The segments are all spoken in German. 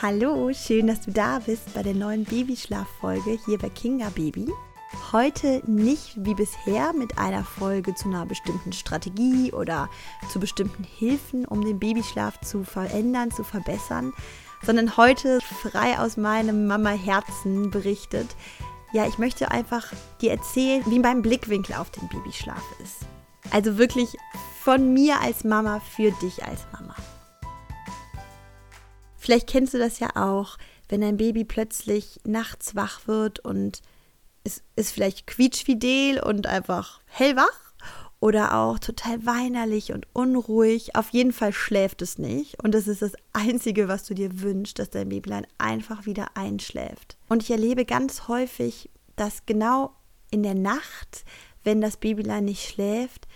Hallo, schön, dass du da bist bei der neuen Babyschlaffolge hier bei Kinga Baby. Heute nicht wie bisher mit einer Folge zu einer bestimmten Strategie oder zu bestimmten Hilfen, um den Babyschlaf zu verändern, zu verbessern, sondern heute frei aus meinem Mama-Herzen berichtet. Ja, ich möchte einfach dir erzählen, wie mein Blickwinkel auf den Babyschlaf ist. Also wirklich von mir als Mama für dich als Mama. Vielleicht kennst du das ja auch, wenn dein Baby plötzlich nachts wach wird und es ist vielleicht quietschfidel und einfach hellwach oder auch total weinerlich und unruhig. Auf jeden Fall schläft es nicht. Und das ist das Einzige, was du dir wünschst, dass dein Babylein einfach wieder einschläft. Und ich erlebe ganz häufig, dass genau in der Nacht, wenn das Babylein nicht schläft,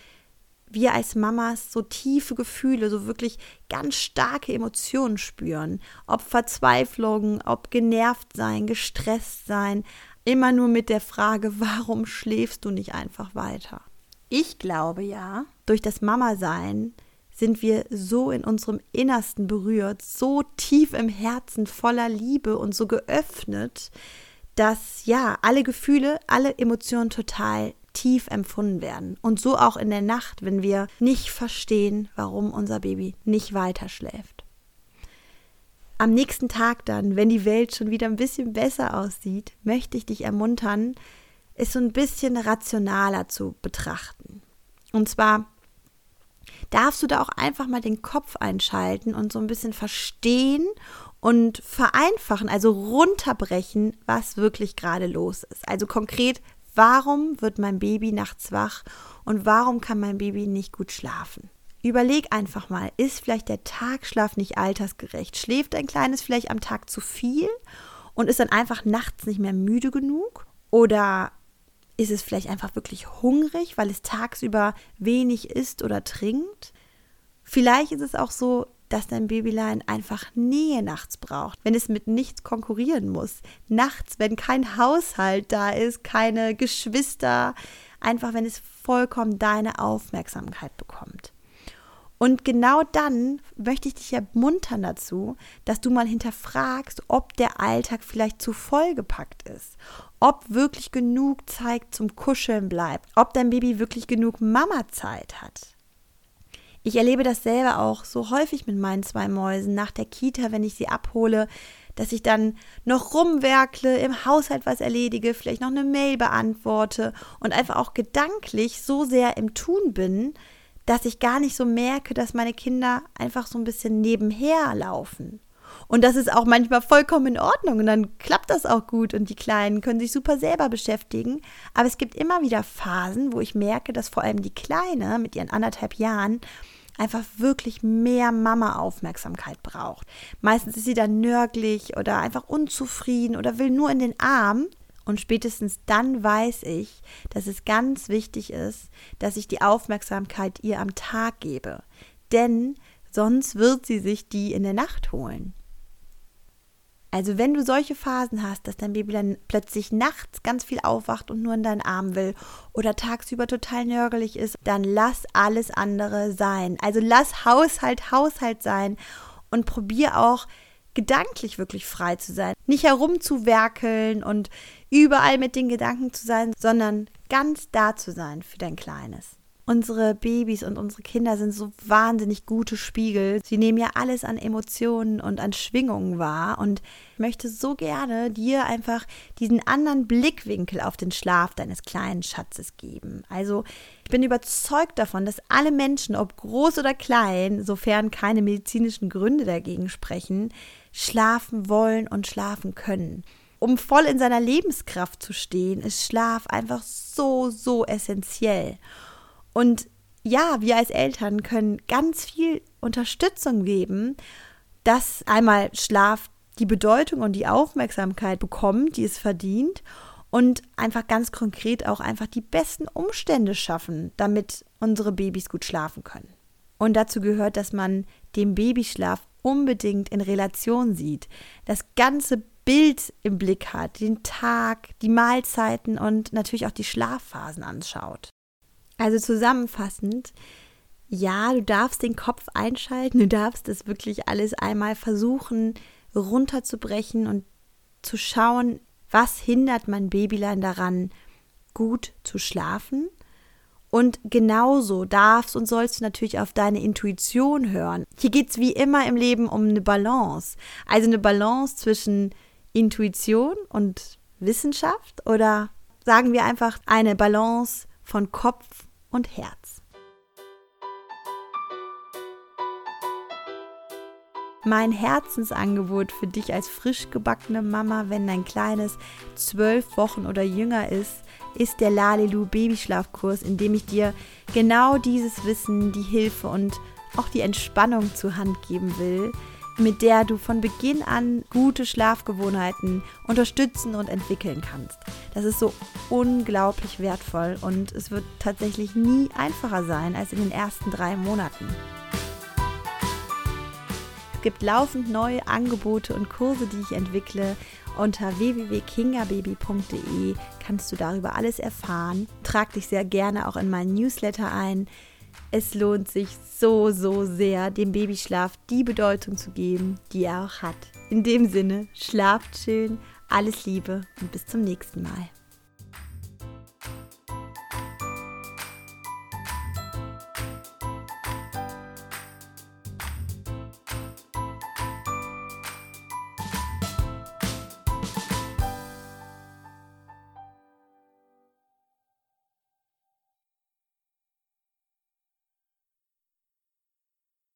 wir als Mamas so tiefe Gefühle, so wirklich ganz starke Emotionen spüren. Ob Verzweiflung, ob genervt sein, gestresst sein. Immer nur mit der Frage, warum schläfst du nicht einfach weiter? Ich glaube ja, durch das Mama-Sein sind wir so in unserem Innersten berührt, so tief im Herzen voller Liebe und so geöffnet, dass ja alle Gefühle, alle Emotionen total tief empfunden werden. Und so auch in der Nacht, wenn wir nicht verstehen, warum unser Baby nicht weiter schläft. Am nächsten Tag dann, wenn die Welt schon wieder ein bisschen besser aussieht, möchte ich dich ermuntern, es so ein bisschen rationaler zu betrachten. Und zwar darfst du da auch einfach mal den Kopf einschalten und so ein bisschen verstehen und vereinfachen, also runterbrechen, was wirklich gerade los ist. Also konkret, Warum wird mein Baby nachts wach und warum kann mein Baby nicht gut schlafen? Überleg einfach mal, ist vielleicht der Tagschlaf nicht altersgerecht? Schläft ein Kleines vielleicht am Tag zu viel und ist dann einfach nachts nicht mehr müde genug? Oder ist es vielleicht einfach wirklich hungrig, weil es tagsüber wenig isst oder trinkt? Vielleicht ist es auch so, dass dein Babylein einfach Nähe nachts braucht, wenn es mit nichts konkurrieren muss. Nachts, wenn kein Haushalt da ist, keine Geschwister, einfach wenn es vollkommen deine Aufmerksamkeit bekommt. Und genau dann möchte ich dich ermuntern dazu, dass du mal hinterfragst, ob der Alltag vielleicht zu vollgepackt ist, ob wirklich genug Zeit zum Kuscheln bleibt, ob dein Baby wirklich genug Mama-Zeit hat. Ich erlebe das selber auch so häufig mit meinen zwei Mäusen nach der Kita, wenn ich sie abhole, dass ich dann noch rumwerkle, im Haushalt was erledige, vielleicht noch eine Mail beantworte und einfach auch gedanklich so sehr im Tun bin, dass ich gar nicht so merke, dass meine Kinder einfach so ein bisschen nebenher laufen. Und das ist auch manchmal vollkommen in Ordnung und dann klappt das auch gut und die Kleinen können sich super selber beschäftigen. Aber es gibt immer wieder Phasen, wo ich merke, dass vor allem die Kleine mit ihren anderthalb Jahren einfach wirklich mehr Mama-Aufmerksamkeit braucht. Meistens ist sie dann nörglich oder einfach unzufrieden oder will nur in den Arm. Und spätestens dann weiß ich, dass es ganz wichtig ist, dass ich die Aufmerksamkeit ihr am Tag gebe. Denn sonst wird sie sich die in der Nacht holen. Also wenn du solche Phasen hast, dass dein Baby dann plötzlich nachts ganz viel aufwacht und nur in deinen Arm will oder tagsüber total nörgelig ist, dann lass alles andere sein. Also lass Haushalt Haushalt sein und probier auch gedanklich wirklich frei zu sein. Nicht herumzuwerkeln und überall mit den Gedanken zu sein, sondern ganz da zu sein für dein Kleines. Unsere Babys und unsere Kinder sind so wahnsinnig gute Spiegel. Sie nehmen ja alles an Emotionen und an Schwingungen wahr. Und ich möchte so gerne dir einfach diesen anderen Blickwinkel auf den Schlaf deines kleinen Schatzes geben. Also ich bin überzeugt davon, dass alle Menschen, ob groß oder klein, sofern keine medizinischen Gründe dagegen sprechen, schlafen wollen und schlafen können um voll in seiner Lebenskraft zu stehen, ist Schlaf einfach so, so essentiell. Und ja, wir als Eltern können ganz viel Unterstützung geben, dass einmal Schlaf die Bedeutung und die Aufmerksamkeit bekommt, die es verdient und einfach ganz konkret auch einfach die besten Umstände schaffen, damit unsere Babys gut schlafen können. Und dazu gehört, dass man den Babyschlaf unbedingt in Relation sieht, das ganze Bild im Blick hat, den Tag, die Mahlzeiten und natürlich auch die Schlafphasen anschaut. Also zusammenfassend, ja, du darfst den Kopf einschalten, du darfst es wirklich alles einmal versuchen, runterzubrechen und zu schauen, was hindert mein Babylein daran, gut zu schlafen. Und genauso darfst und sollst du natürlich auf deine Intuition hören. Hier geht es wie immer im Leben um eine Balance. Also eine Balance zwischen Intuition und Wissenschaft oder sagen wir einfach eine Balance von Kopf und Herz. Mein Herzensangebot für dich als frisch gebackene Mama, wenn dein Kleines zwölf Wochen oder jünger ist, ist der Lalilu Babyschlafkurs, in dem ich dir genau dieses Wissen, die Hilfe und auch die Entspannung zur Hand geben will, mit der du von Beginn an gute Schlafgewohnheiten unterstützen und entwickeln kannst. Das ist so unglaublich wertvoll und es wird tatsächlich nie einfacher sein als in den ersten drei Monaten gibt laufend neue Angebote und Kurse, die ich entwickle. Unter www.kingababy.de kannst du darüber alles erfahren. Trag dich sehr gerne auch in meinen Newsletter ein. Es lohnt sich so, so sehr, dem Babyschlaf die Bedeutung zu geben, die er auch hat. In dem Sinne, schlaft schön, alles Liebe und bis zum nächsten Mal.